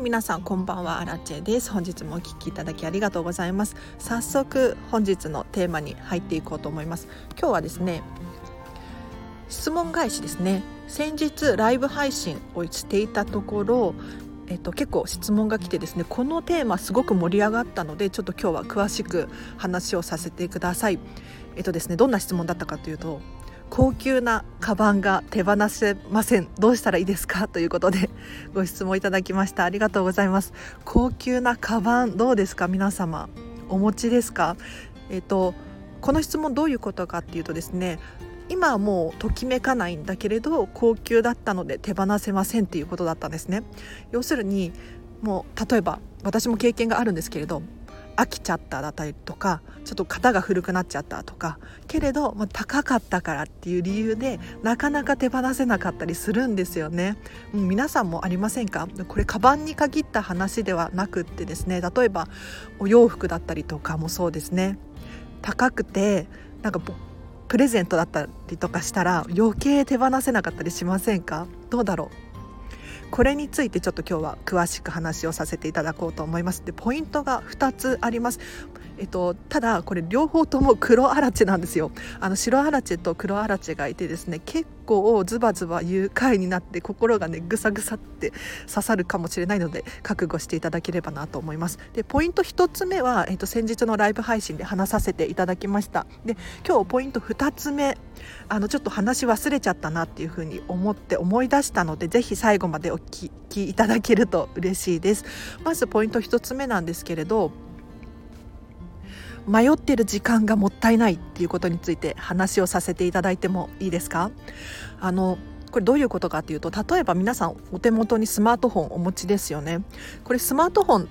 皆さんこんばんはアラチェです。本日もお聞きいただきありがとうございます。早速本日のテーマに入っていこうと思います。今日はですね質問返しですね。先日ライブ配信をしていたところえっと、結構質問が来てですねこのテーマすごく盛り上がったのでちょっと今日は詳しく話をさせてください。えっとですねどんな質問だったかというと高級なカバンが手放せません。どうしたらいいですか？ということで ご質問いただきました。ありがとうございます。高級なカバンどうですか？皆様お持ちですか？えっとこの質問どういうことかっていうとですね今はもうときめかないんだけれど高級だったので手放せませんっていうことだったんですね。要するにもう例えば私も経験があるんですけれど飽きちゃっただったりとかちょっと型が古くなっちゃったとかけれど、まあ、高かったからっていう理由でなかなか手放せなかったりするんですよね、うん、皆さんもありませんか？これカバンに限った話ではなくってですね例えばお洋服だったりとかもそうですね。高くてなんかプレゼントだったりとかしたら余計手放せなかったりしませんか？どうだろう？これについてちょっと今日は詳しく話をさせていただこうと思います。でポイントが2つあります。えっと、ただこれ両方とも黒アラチェなんですよ。あの白アラチェと黒アラチェがいてですね結構ズバズバ愉快になって心がねぐさぐさって刺さるかもしれないので覚悟していただければなと思います。でポイント1つ目は、えっと、先日のライブ配信で話させていただきました。で今日ポイント2つ目あのちょっと話忘れちゃったなっていうふうに思って思い出したのでぜひ最後までお聞きいただけると嬉しいです。まずポイント1つ目なんですけれど迷ってる時間がもったいないっていうことについて話をさせていただいてもいいですか？あのこれどういうことかっていうと例えば皆さんお手元にスマートフォンお持ちですよね。これスマートフォン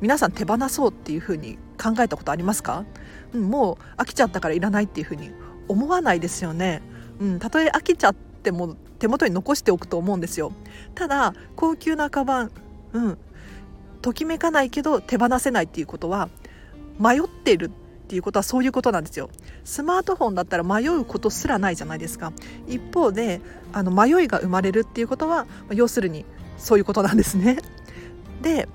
皆さん手放そうっていうふうに考えたことありますか、うん、もう飽きちゃったからいらないっていうふうに思わないですよね、うん、たとえ飽きちゃっても手元に残しておくと思うんですよ。ただ高級なカバンうんときめかないけど手放せないっていうことは迷ってるっていうことはそういうことなんですよ。スマートフォンだったら迷うことすらないじゃないですか。一方であの迷いが生まれるっていうことは要するにそういうことなんですね。で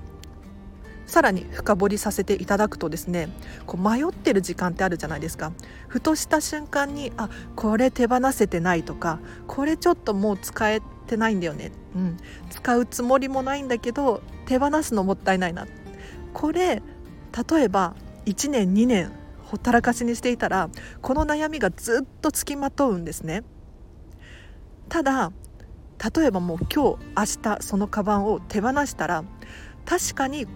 さらに深掘りさせていただくとですねこう迷ってる時間ってあるじゃないですか。ふとした瞬間にあこれ手放せてないとかこれちょっともう使えてないんだよね、うん、使うつもりもないんだけど手放すのもったいないな。これ例えば1年2年ほったらかしにしていたらこの悩みがずっとつきまとうんですね。ただ例えばもう今日明日そのカバンを手放したら確かに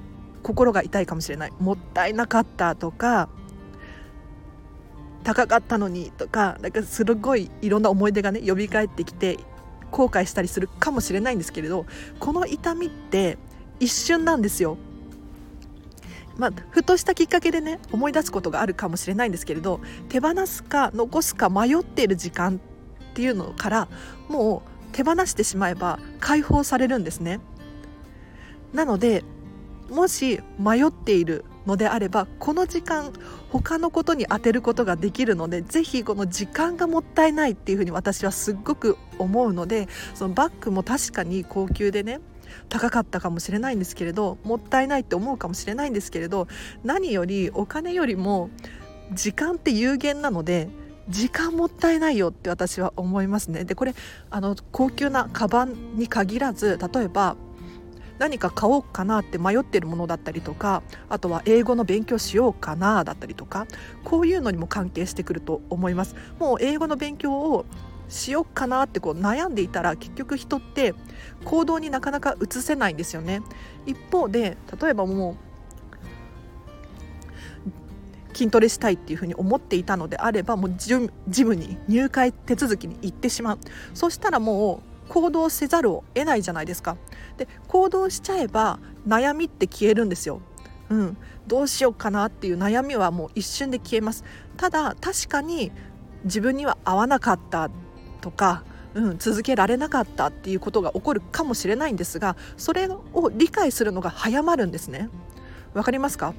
心が痛いかもしれない。もったいなかったとか高かったのにとかなんかすごいいろんな思い出がね呼び返ってきて後悔したりするかもしれないんですけれどこの痛みって一瞬なんですよ。まあ、ふとしたきっかけでね思い出すことがあるかもしれないんですけれど手放すか残すか迷っている時間っていうのからもう手放してしまえば解放されるんですね。なのでもし迷っているのであればこの時間他のことに当てることができるのでぜひこの時間がもったいないっていうふうに私はすっごく思うのでそのバッグも確かに高級でね高かったかもしれないんですけれどもったいないって思うかもしれないんですけれど何よりお金よりも時間って有限なので時間もったいないよって私は思いますね。でこれあの高級なカバンに限らず例えば何か買おうかなって迷ってるものだったりとかあとは英語の勉強しようかなだったりとかこういうのにも関係してくると思いますもう英語の勉強をしようかなってこう悩んでいたら結局人って行動になかなか移せないんですよね。一方で例えばもう筋トレしたいっていうふうに思っていたのであればもうジムに入会手続きに行ってしまう。そしたらもう行動せざるを得ないじゃないですか。で行動しちゃえば悩みって消えるんですよ。うん、どうしようかなっていう悩みはもう一瞬で消えます。ただ確かに自分には合わなかった。とか、うん、続けられなかったっていうことが起こるかもしれないんですがそれを理解するのが早まるんですね。わかりますか？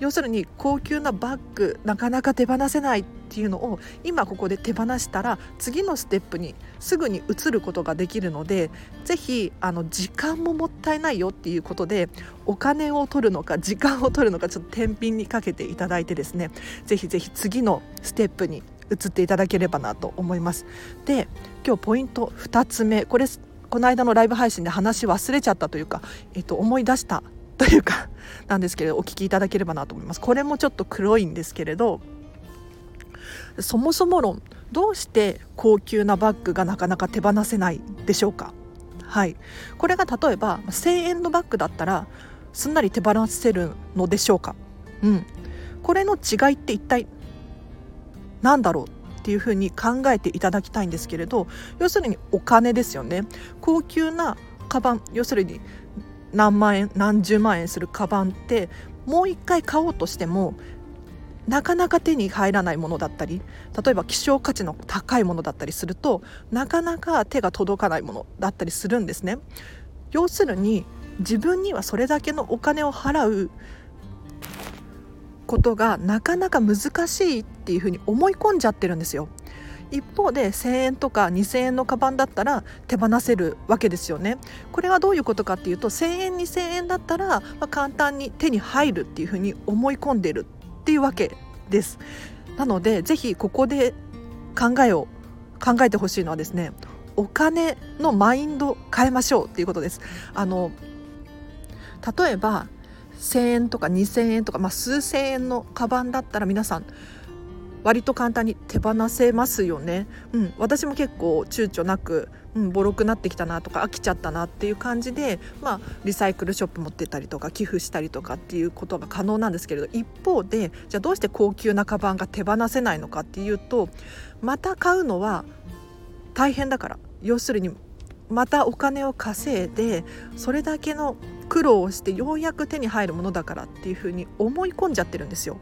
要するに高級なバッグなかなか手放せないっていうのを今ここで手放したら次のステップにすぐに移ることができるのでぜひあの時間ももったいないよっていうことでお金を取るのか時間を取るのかちょっと天秤にかけていただいてですねぜひぜひ次のステップに移っていただければなと思います。で今日ポイント2つ目。これこの間のライブ配信で話忘れちゃったというか、えっと、思い出した。というかなんですけれどお聞きいただければなと思います。これもちょっと黒いんですけれどそもそも論どうして高級なバッグがなかなか手放せないでしょうか？はい。これが例えば1000円のバッグだったらすんなり手放せるのでしょうか？うん。これの違いって一体何だろうっていうふうに考えていただきたいんですけれど要するにお金ですよね。高級なカバン要するに何万円何十万円するカバンってもう一回買おうとしてもなかなか手に入らないものだったり例えば希少価値の高いものだったりするとなかなか手が届かないものだったりするんですね。要するに自分にはそれだけのお金を払うことがなかなか難しいっていうふうに思い込んじゃってるんですよ一方で1,000円とか2,000円のカバンだったら手放せるわけですよね。これはどういうことかっていうと1,000円2,000円だったら、まあ、簡単に手に入るっていうふうに思い込んでるっていうわけです。なのでぜひここで考えを考えてほしいのはですねお金のマインド変えましょうっていうことです。あの例えば1,000円とか2,000円とか、まあ、数千円のカバンだったら皆さん割と簡単に手放せますよね、うん、私も結構躊躇なく、うん、ボロくなってきたなとか飽きちゃったなっていう感じで、まあ、リサイクルショップ持ってたりとか寄付したりとかっていうことが可能なんですけれど一方でじゃあどうして高級なカバンが手放せないのかっていうとまた買うのは大変だから。要するにまたお金を稼いでそれだけの苦労をしてようやく手に入るものだからっていうふうに思い込んじゃってるんですよ。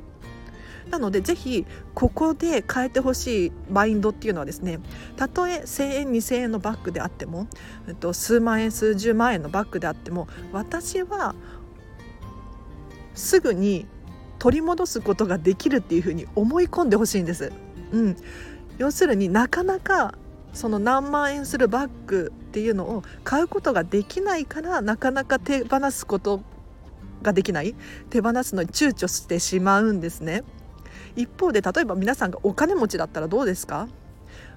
なのでぜひここで変えてほしいマインドっていうのはですねたとえ1,000円2,000円のバッグであっても、えっと、数万円数十万円のバッグであっても私はすぐに取り戻すことができるっていうふうに思い込んでほしいんです。うん、要するになかなかその何万円するバッグっていうのを買うことができないからなかなか手放すことができない手放すのに躊躇してしまうんですね。一方で例えば皆さんがお金持ちだったらどうですか？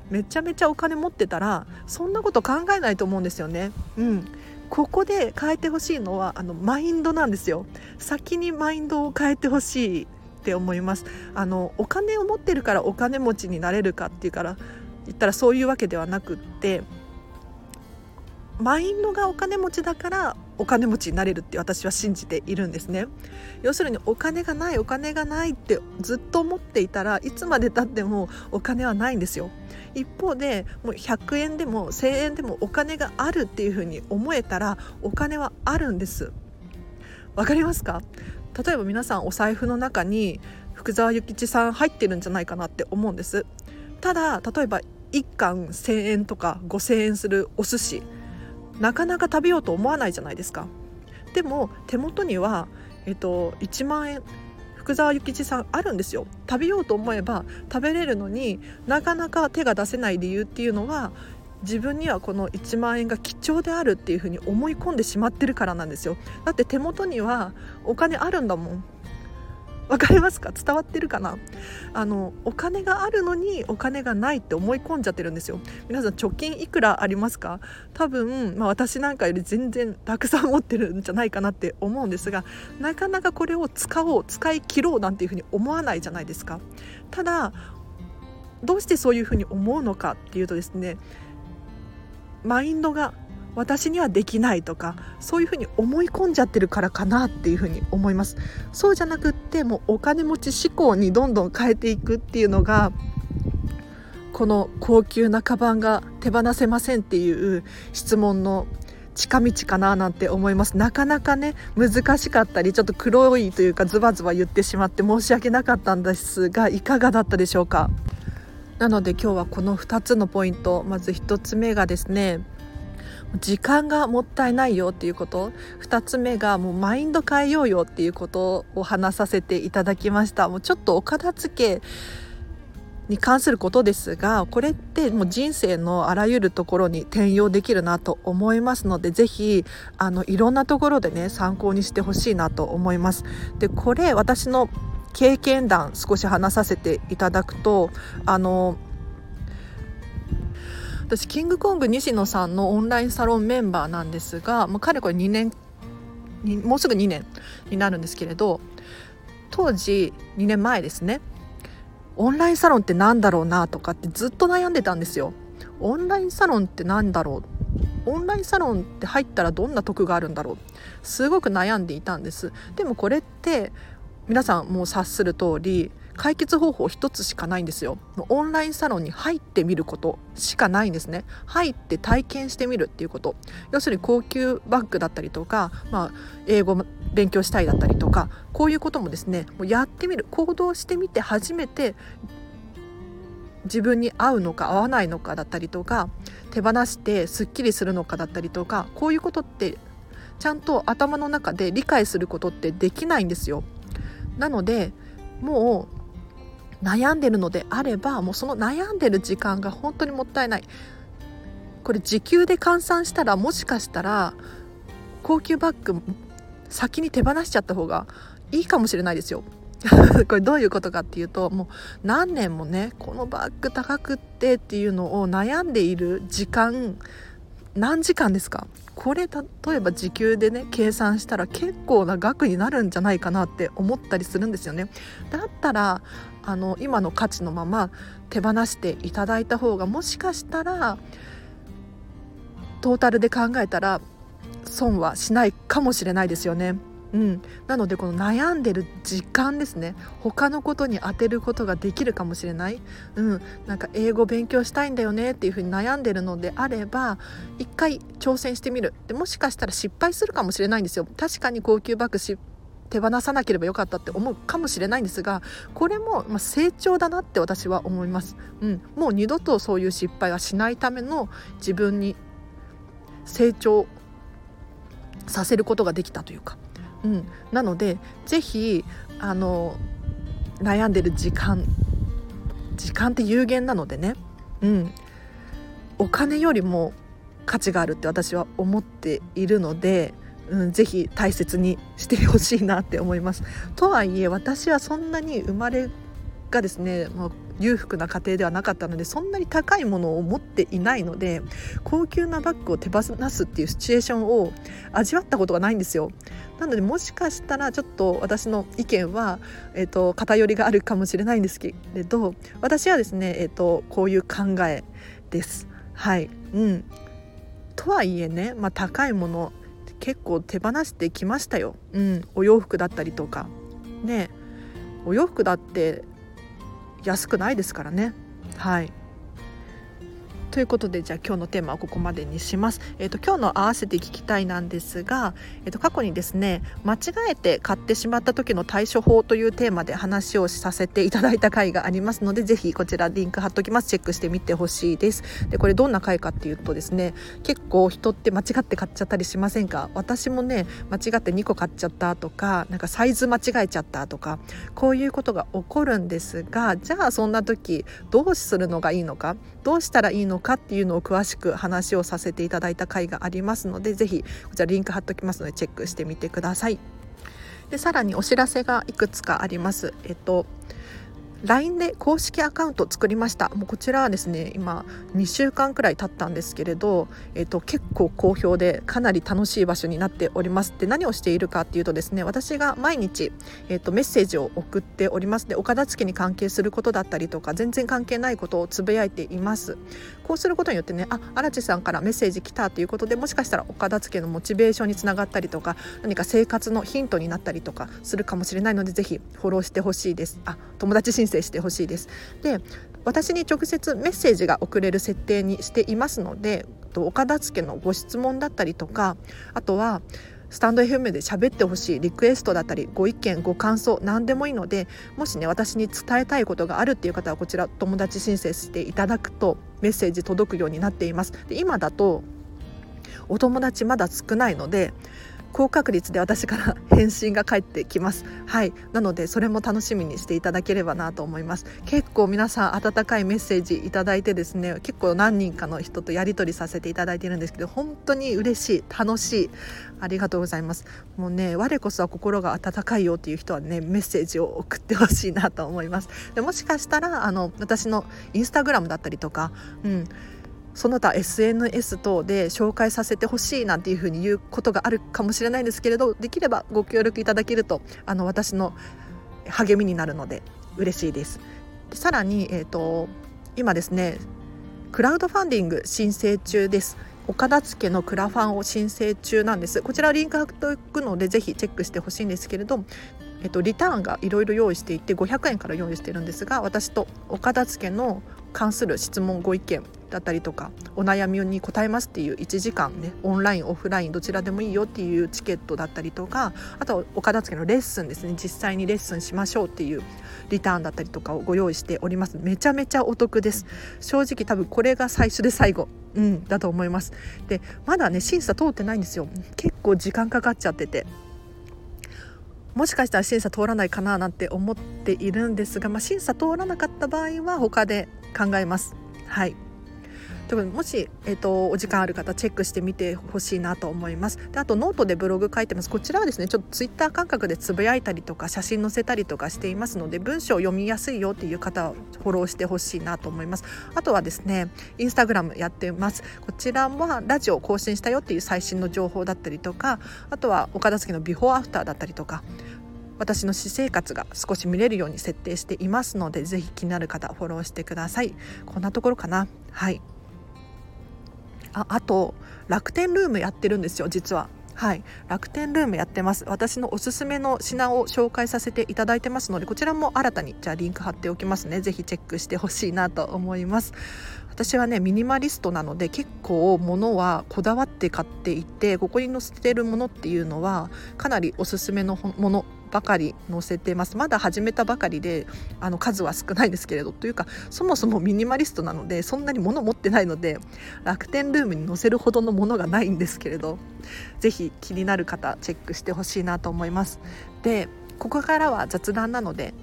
めちゃめちゃお金持ってたらそんなこと考えないと思うんですよね。うん、ここで変えてほしいのはあのマインドなんですよ。先にマインドを変えてほしいって思います。あのお金を持ってるからお金持ちになれるかっていうから言ったらそういうわけではなくってマインドがお金持ちだからお金持ちになれるって私は信じているんですね。要するにお金がないお金がないってずっと思っていたらいつまでたってもお金はないんですよ。一方でもう100円でも1000円でもお金があるっていうふうに思えたらお金はあるんです。わかりますか？例えば皆さんお財布の中に福沢諭吉さん入ってるんじゃないかなって思うんです。ただ例えば1貫1,000円とか5,000円するお寿司。なかなか食べようと思わないじゃないですか。でも手元には、えっと、1万円福沢諭吉さんあるんですよ。食べようと思えば食べれるのになかなか手が出せない理由っていうのは自分にはこの1万円が貴重であるっていうふうに思い込んでしまってるからなんですよ。だって手元にはお金あるんだもん。わかりますか？伝わってるかな？あのお金があるのにお金がないって思い込んじゃってるんですよ。皆さん貯金いくらありますか？多分、まあ、私なんかより全然たくさん持ってるんじゃないかなって思うんですがなかなかこれを使おう使い切ろうなんていうふうに思わないじゃないですか。ただどうしてそういうふうに思うのかっていうとですねマインドが私にはできないとかそういうふうに思い込んじゃってるからかなっていうふうに思います。そうじゃなくってもうお金持ち志向にどんどん変えていくっていうのがこの高級なカバンが手放せませんっていう質問の近道かななんて思います。なかなかね難しかったりちょっと黒いというかズバズバ言ってしまって申し訳なかったんですがいかがだったでしょうか？なので今日はこの2つのポイントまず1つ目がですね時間がもったいないよっていうこと2つ目がもうマインド変えようよっていうことを話させていただきましたもうちょっとお片付けに関することですがこれってもう人生のあらゆるところに転用できるなと思いますので是非あのいろんなところでね参考にしてほしいなと思います。でこれ私の経験談少し話させていただくとあの私キングコング西野さんのオンラインサロンメンバーなんですがもうかれこれ2年もうすぐ2年になるんですけれど当時2年前ですね。オンラインサロンって何だろうなとかってずっと悩んでたんですよ。オンラインサロンって何だろう？オンラインサロンって入ったらどんな得があるんだろう？すごく悩んでいたんです。でもこれって皆さんもう察する通り解決方法一つしかないんですよ。オンラインサロンに入ってみることしかないんですね。入って体験してみるっていうこと。要するに高級バッグだったりとか、まあ、英語勉強したいだったりとかこういうこともですねもうやってみる。行動してみて初めて自分に合うのか合わないのかだったりとか手放してすっきりするのかだったりとかこういうことってちゃんと頭の中で理解することってできないんですよ。なのでもう悩んでるのであればもうその悩んでる時間が本当にもったいない。これ時給で換算したらもしかしたら高級バッグ先に手放しちゃった方がいいかもしれないですよ。これどういうことかっていうともう何年もねこのバッグ高くってっていうのを悩んでいる時間何時間ですか？これ例えば時給でね計算したら結構な額になるんじゃないかなって思ったりするんですよねだったらあの今の価値のまま手放していただいた方がもしかしたらトータルで考えたら損はしないかもしれないですよね。うん、なのでこの悩んでる時間ですね。他のことに当てることができるかもしれない、うん、なんか英語勉強したいんだよねっていうふうに悩んでるのであれば一回挑戦してみる。でもしかしたら失敗するかもしれないんですよ。確かに高級バッグ手放さなければよかったって思うかもしれないんですがこれもま成長だなって私は思います、うん、もう二度とそういう失敗はしないための自分に成長させることができたというか、うん、なので是非あの悩んでる時間時間って有限なのでね、うん、お金よりも価値があるって私は思っているのでうん、ぜひ大切にしてほしいなって思います。とはいえ私はそんなに生まれがですね、まあ、裕福な家庭ではなかったのでそんなに高いものを持っていないので高級なバッグを手放すっていうシチュエーションを味わったことがないんですよ。なのでもしかしたらちょっと私の意見は、えーと、偏りがあるかもしれないんですけれど私はですね、えーとこういう考えです。はい、うん、とはいえね、まあ、高いもの結構手放してきましたよ、うん、お洋服だったりとか。ね。お洋服だって安くないですからね。はい。ということでじゃあ今日のテーマはここまでにします。えっ、ー、と今日の合わせて聞きたいなんですが、えっ、ー、と過去にですね間違えて買ってしまった時の対処法というテーマで話をさせていただいた回がありますのでぜひこちらリンク貼っときますチェックしてみてほしいです。でこれどんな回かっていうとですね結構人って間違って買っちゃったりしませんか？私もね間違って2個買っちゃったとかなんかサイズ間違えちゃったとかこういうことが起こるんですがじゃあそんな時どうするのがいいのか？どうしたらいいのか？かっていうのを詳しく話をさせていただいた回がありますので是非こちらリンク貼っときますのでチェックしてみてください。でさらにお知らせがいくつかあります。えっと LINE で公式アカウント作りましたもうこちらはですね今2週間くらい経ったんですけれど、えっと、結構好評でかなり楽しい場所になっておりますで何をしているかっていうとですね私が毎日、えっと、メッセージを送っておりますでお片付けに関係することだったりとか全然関係ないことをつぶやいていますこうすることによってねあ荒地さんからメッセージ来たということでもしかしたらお片付けのモチベーションにつながったりとか何か生活のヒントになったりとかするかもしれないのでぜひフォローしてほしいです。あ友達申請してほしいです。で私に直接メッセージが送れる設定にしていますのでお片付けのご質問だったりとかあとはスタンド FM で喋ってほしいリクエストだったりご意見ご感想何でもいいのでもしね私に伝えたいことがあるっていう方はこちら友達申請していただくとメッセージ届くようになっています。で今だとお友達まだ少ないので高確率で私から返信が返ってきます。はい。なのでそれも楽しみにしていただければなと思います。結構皆さん温かいメッセージいただいてですね結構何人かの人とやり取りさせていただいているんですけど本当に嬉しい楽しい。ありがとうございます。もうね我こそは心が温かいよっていう人はねメッセージを送ってほしいなと思います。でもしかしたらあの私のインスタグラムだったりとかうん。その他 SNS 等で紹介させてほしいなんていうふうに言うことがあるかもしれないんですけれどできればご協力いただけるとあの私の励みになるので嬉しいです。でさらに、えーと、今ですねクラウドファンディング申請中です。岡田付のクラファンを申請中なんですこちらリンク貼っておくのでぜひチェックしてほしいんですけれど、えっと、リターンがいろいろ用意していて500円から用意してるんですが私と岡田付の関する質問ご意見だったりとかお悩みに答えますっていう1時間ねオンラインオフラインどちらでもいいよっていうチケットだったりとかあとお片付けのレッスンですね。実際にレッスンしましょうっていうリターンだったりとかをご用意しております。めちゃめちゃお得です。正直多分これが最初で最後うんだと思います。でまだね審査通ってないんですよ。結構時間かかっちゃってて。もしかしたら審査通らないかななんて思っているんですが、まあ、審査通らなかった場合は他で考えます。はい。もし、えーと、お時間ある方チェックしてみてほしいなと思います。であとノートでブログ書いてます。こちらはですねちょっとツイッター感覚でつぶやいたりとか写真載せたりとかしていますので文章を読みやすいよっていう方はフォローしてほしいなと思います。あとはですねインスタグラムやってます。こちらはラジオ更新したよっていう最新の情報だったりとかあとは岡田付のビフォーアフターだったりとか私の私生活が少し見れるように設定していますのでぜひ気になる方フォローしてください。こんなところかな。はい。ああと楽天ルームやってるんですよ実は。はい。楽天ルームやってます。私のおすすめの品を紹介させていただいてますのでこちらも新たにじゃあリンク貼っておきますね。ぜひチェックしてほしいなと思います。私はねミニマリストなので結構物はこだわって買っていてここに載せてるものっていうのはかなりおすすめのもの。ばかり載せてます。まだ始めたばかりであの数は少ないですけれどというかそもそもミニマリストなのでそんなに物持ってないので楽天ルームに載せるほどのものがないんですけれど是非気になる方チェックしてほしいなと思います。でここからは雑談なので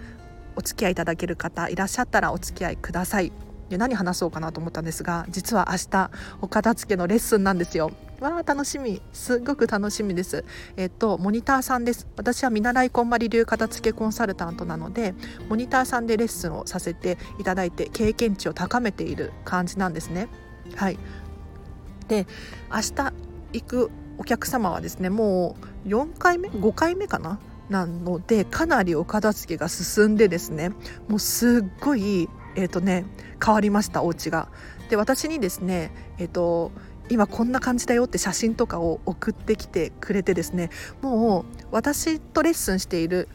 お付き合いいただける方いらっしゃったらお付き合いください。で何話そうかなと思ったんですが実は明日お片付けのレッスンなんですよ。わあ楽しみ。すっごく楽しみです。えっとモニターさんです。私は見習いこんまり流片付けコンサルタントなのでモニターさんでレッスンをさせていただいて経験値を高めている感じなんですね。はい。で明日行くお客様はですねもう4回目？5回目かな？なのでかなりお片付けが進んでですねもうすっごいえっ、ー、とね変わりましたお家がで私にですねえっ、ー、と今こんな感じだよって写真とかを送ってきてくれてですねもう私とレッスンしている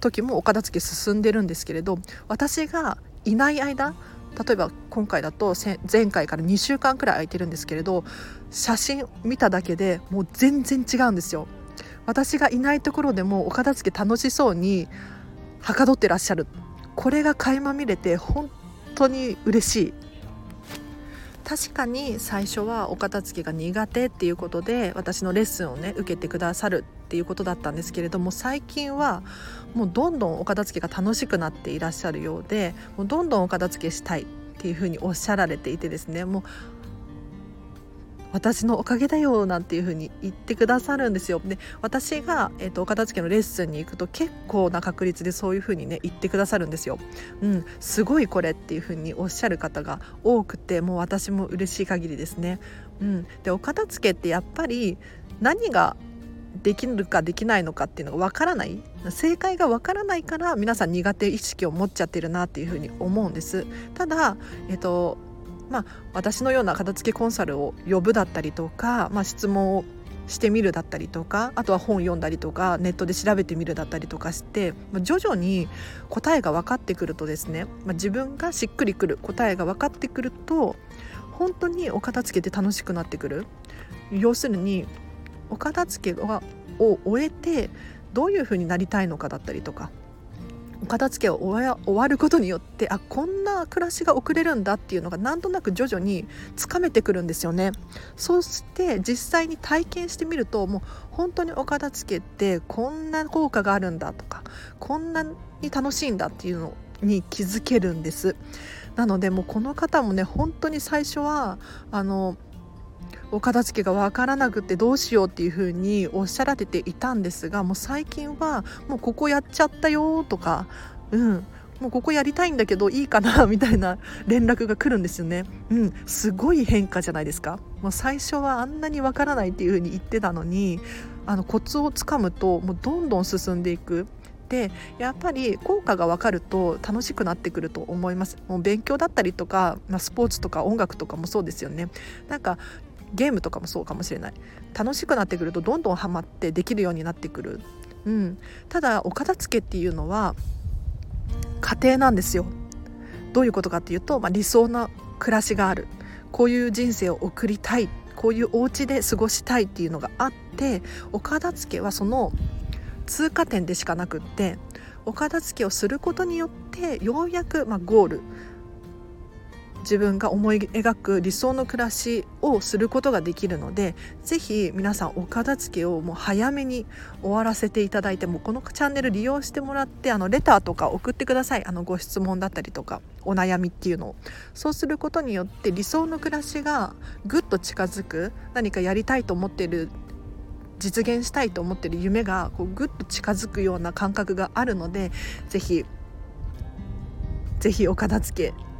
時もお片付け進んでるんですけれど私がいない間例えば今回だと前回から2週間くらい空いてるんですけれど写真見ただけでもう全然違うんですよ。私がいないところでもお片付け楽しそうにはかどってらっしゃるこれが垣間見れて本当に嬉しい。確かに最初はお片付けが苦手っていうことで私のレッスンをね受けてくださるっていうことだったんですけれども最近はもうどんどんお片付けが楽しくなっていらっしゃるようでもうどんどんお片付けしたいっていうふうにおっしゃられていてですねもう私のおかげだよなんていう風に言ってくださるんですよで私が、えーと、お片付けのレッスンに行くと結構な確率でそういう風にね言ってくださるんですよ。うん、すごいこれっていう風におっしゃる方が多くてもう私も嬉しい限りですね。うん、でお片付けってやっぱり何ができるかできないのかっていうのがわからない正解がわからないから皆さん苦手意識を持っちゃってるなっていうふうに思うんですただ、えっと、まあ、私のような片付けコンサルを呼ぶだったりとか、まあ、質問をしてみるだったりとかあとは本読んだりとかネットで調べてみるだったりとかしてま徐々に答えが分かってくるとですね、まあ、自分がしっくりくる答えが分かってくると本当にお片付けて楽しくなってくる。要するにお片付けを終えてどういうふうになりたいのかだったりとかお片付けを終わることによってあこんな暮らしが送れるんだっていうのがなんとなく徐々につかめてくるんですよね。そして実際に体験してみるともう本当にお片付けってこんな効果があるんだとかこんなに楽しいんだっていうのに気づけるんです。なのでもうこの方もね本当に最初はあのお片付けが分からなくてどうしようっていう風におっしゃられていたんですがもう最近はもうここやっちゃったよとかうんもうここやりたいんだけどいいかなみたいな連絡が来るんですよね。うん、すごい変化じゃないですか。もう最初はあんなにわからないっていう風に言ってたのに、あのコツをつかむともうどんどん進んでいく。でやっぱり効果が分かると楽しくなってくると思いますもう勉強だったりとか、まあ、スポーツとか音楽とかもそうですよねなんかゲームとかもそうかもしれない。楽しくなってくるとどんどんハマってできるようになってくる、うん、ただお片付けっていうのは家庭なんですよ。どういうことかっていうと、まあ、理想な暮らしがある。こういう人生を送りたい。こういうお家で過ごしたいっていうのがあってお片付けはその通過点でしかなくってお片付けをすることによってようやく、まあ、ゴール。自分が思い描く理想の暮らしをすることができるのでぜひ皆さんお片付けをもう早めに終わらせていただいてもこのチャンネル利用してもらってあのレターとか送ってください。あのご質問だったりとかお悩みっていうのを。そうすることによって理想の暮らしがぐっと近づく何かやりたいと思ってる実現したいと思ってる夢がこうぐっと近づくような感覚があるのでぜひぜひお片付け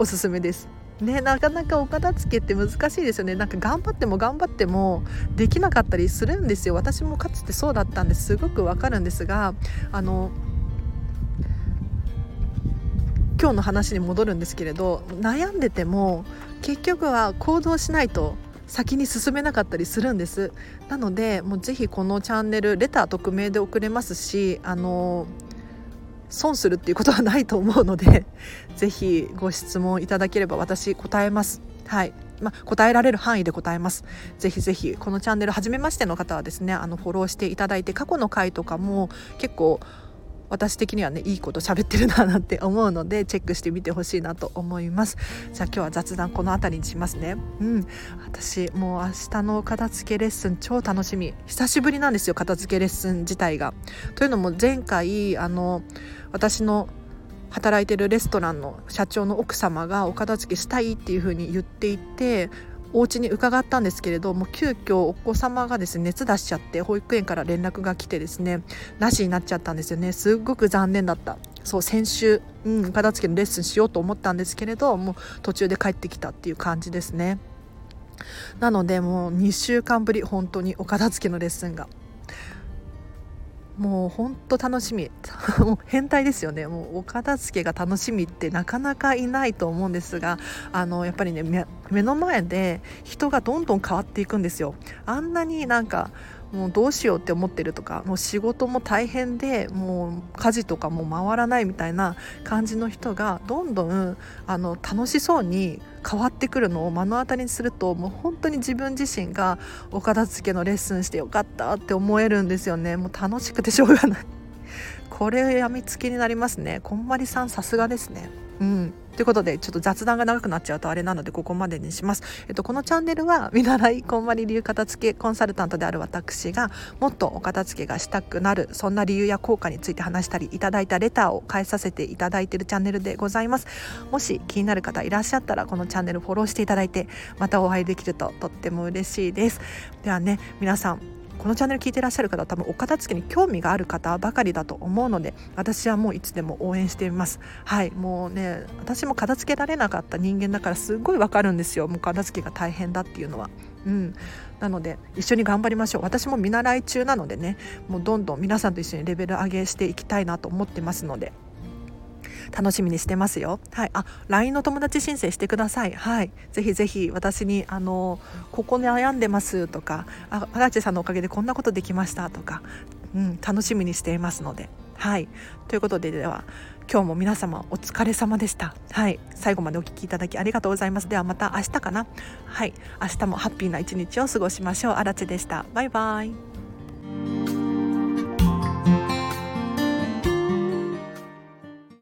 おすすめです。ね、なかなかお片付けって難しいですよね。なんか頑張っても頑張ってもできなかったりするんですよ。私もかつてそうだったんです。ごくわかるんですがあの今日の話に戻るんですけれど悩んでても結局は行動しないと先に進めなかったりするんです。なのでもうぜひこのチャンネルレター匿名で送れますしあの損するっていうことはないと思うので 是非ご質問いただければ私答えます。はいまあ、答えられる範囲で答えます。ぜひぜひこのチャンネル初めましての方はですねあのフォローしていただいて過去の回とかも結構私的にはねいいこと喋ってるななんて思うのでチェックしてみてほしいなと思います。じゃあ今日は雑談この辺りにしますね。うん。私もう明日の片付けレッスン超楽しみ。久しぶりなんですよ片付けレッスン自体が。というのも前回あの私の働いてるレストランの社長の奥様がお片付けしたいっていう風に言っていてお家に伺ったんですけれども急遽お子様がですね熱出しちゃって保育園から連絡が来てですねなしになっちゃったんですよね。すっごく残念だった。そう先週、うん、片付けのレッスンしようと思ったんですけれどもう途中で帰ってきたっていう感じですね。なのでもう2週間ぶり本当にお片付けのレッスンがもうほんと楽しみ。もう変態ですよね。もうお片付けが楽しみってなかなかいないと思うんですがあのやっぱりね目の前で人がどんどん変わっていくんですよ。あんなになんかもうどうしようって思ってるとかもう仕事も大変でもう家事とかも回らないみたいな感じの人がどんどんあの楽しそうに変わってくるのを目の当たりにするともう本当に自分自身がお片付けのレッスンしてよかったって思えるんですよね。もう楽しくてしょうがない。これやみつきになりますね。こんまりさんさすがですね。うん。ということでちょっと雑談が長くなっちゃうとあれなのでここまでにします。えっと、このチャンネルは 見習いこんまり流片付けコンサルタントである私がもっとお片付けがしたくなるそんな理由や効果について話したりいただいたレターを返させていただいているチャンネルでございます。もし気になる方いらっしゃったらこのチャンネルフォローしていただいてまたお会いできるととっても嬉しいです。ではね皆さんこのチャンネル聞いてらっしゃる方は多分お片付けに興味がある方ばかりだと思うので私はもういつでも応援しています。はい。もうね私も片付けられなかった人間だからすごいわかるんですよ。もう片付けが大変だっていうのは。うん。なので一緒に頑張りましょう。私も見習い中なのでねもうどんどん皆さんと一緒にレベル上げしていきたいなと思ってますので。楽しみにしてますよ。はい、あ LINE の友達申請してください。はい、ぜひぜひ私にあのここに悩んでますとかあ荒地さんのおかげでこんなことできましたとか、うん、楽しみにしていますので。はいということででは今日も皆様お疲れ様でした。はい、最後までお聴きいただきありがとうございます。ではまた明日かな。はい、明日もハッピーな一日を過ごしましょう。あらでした。バイバイ。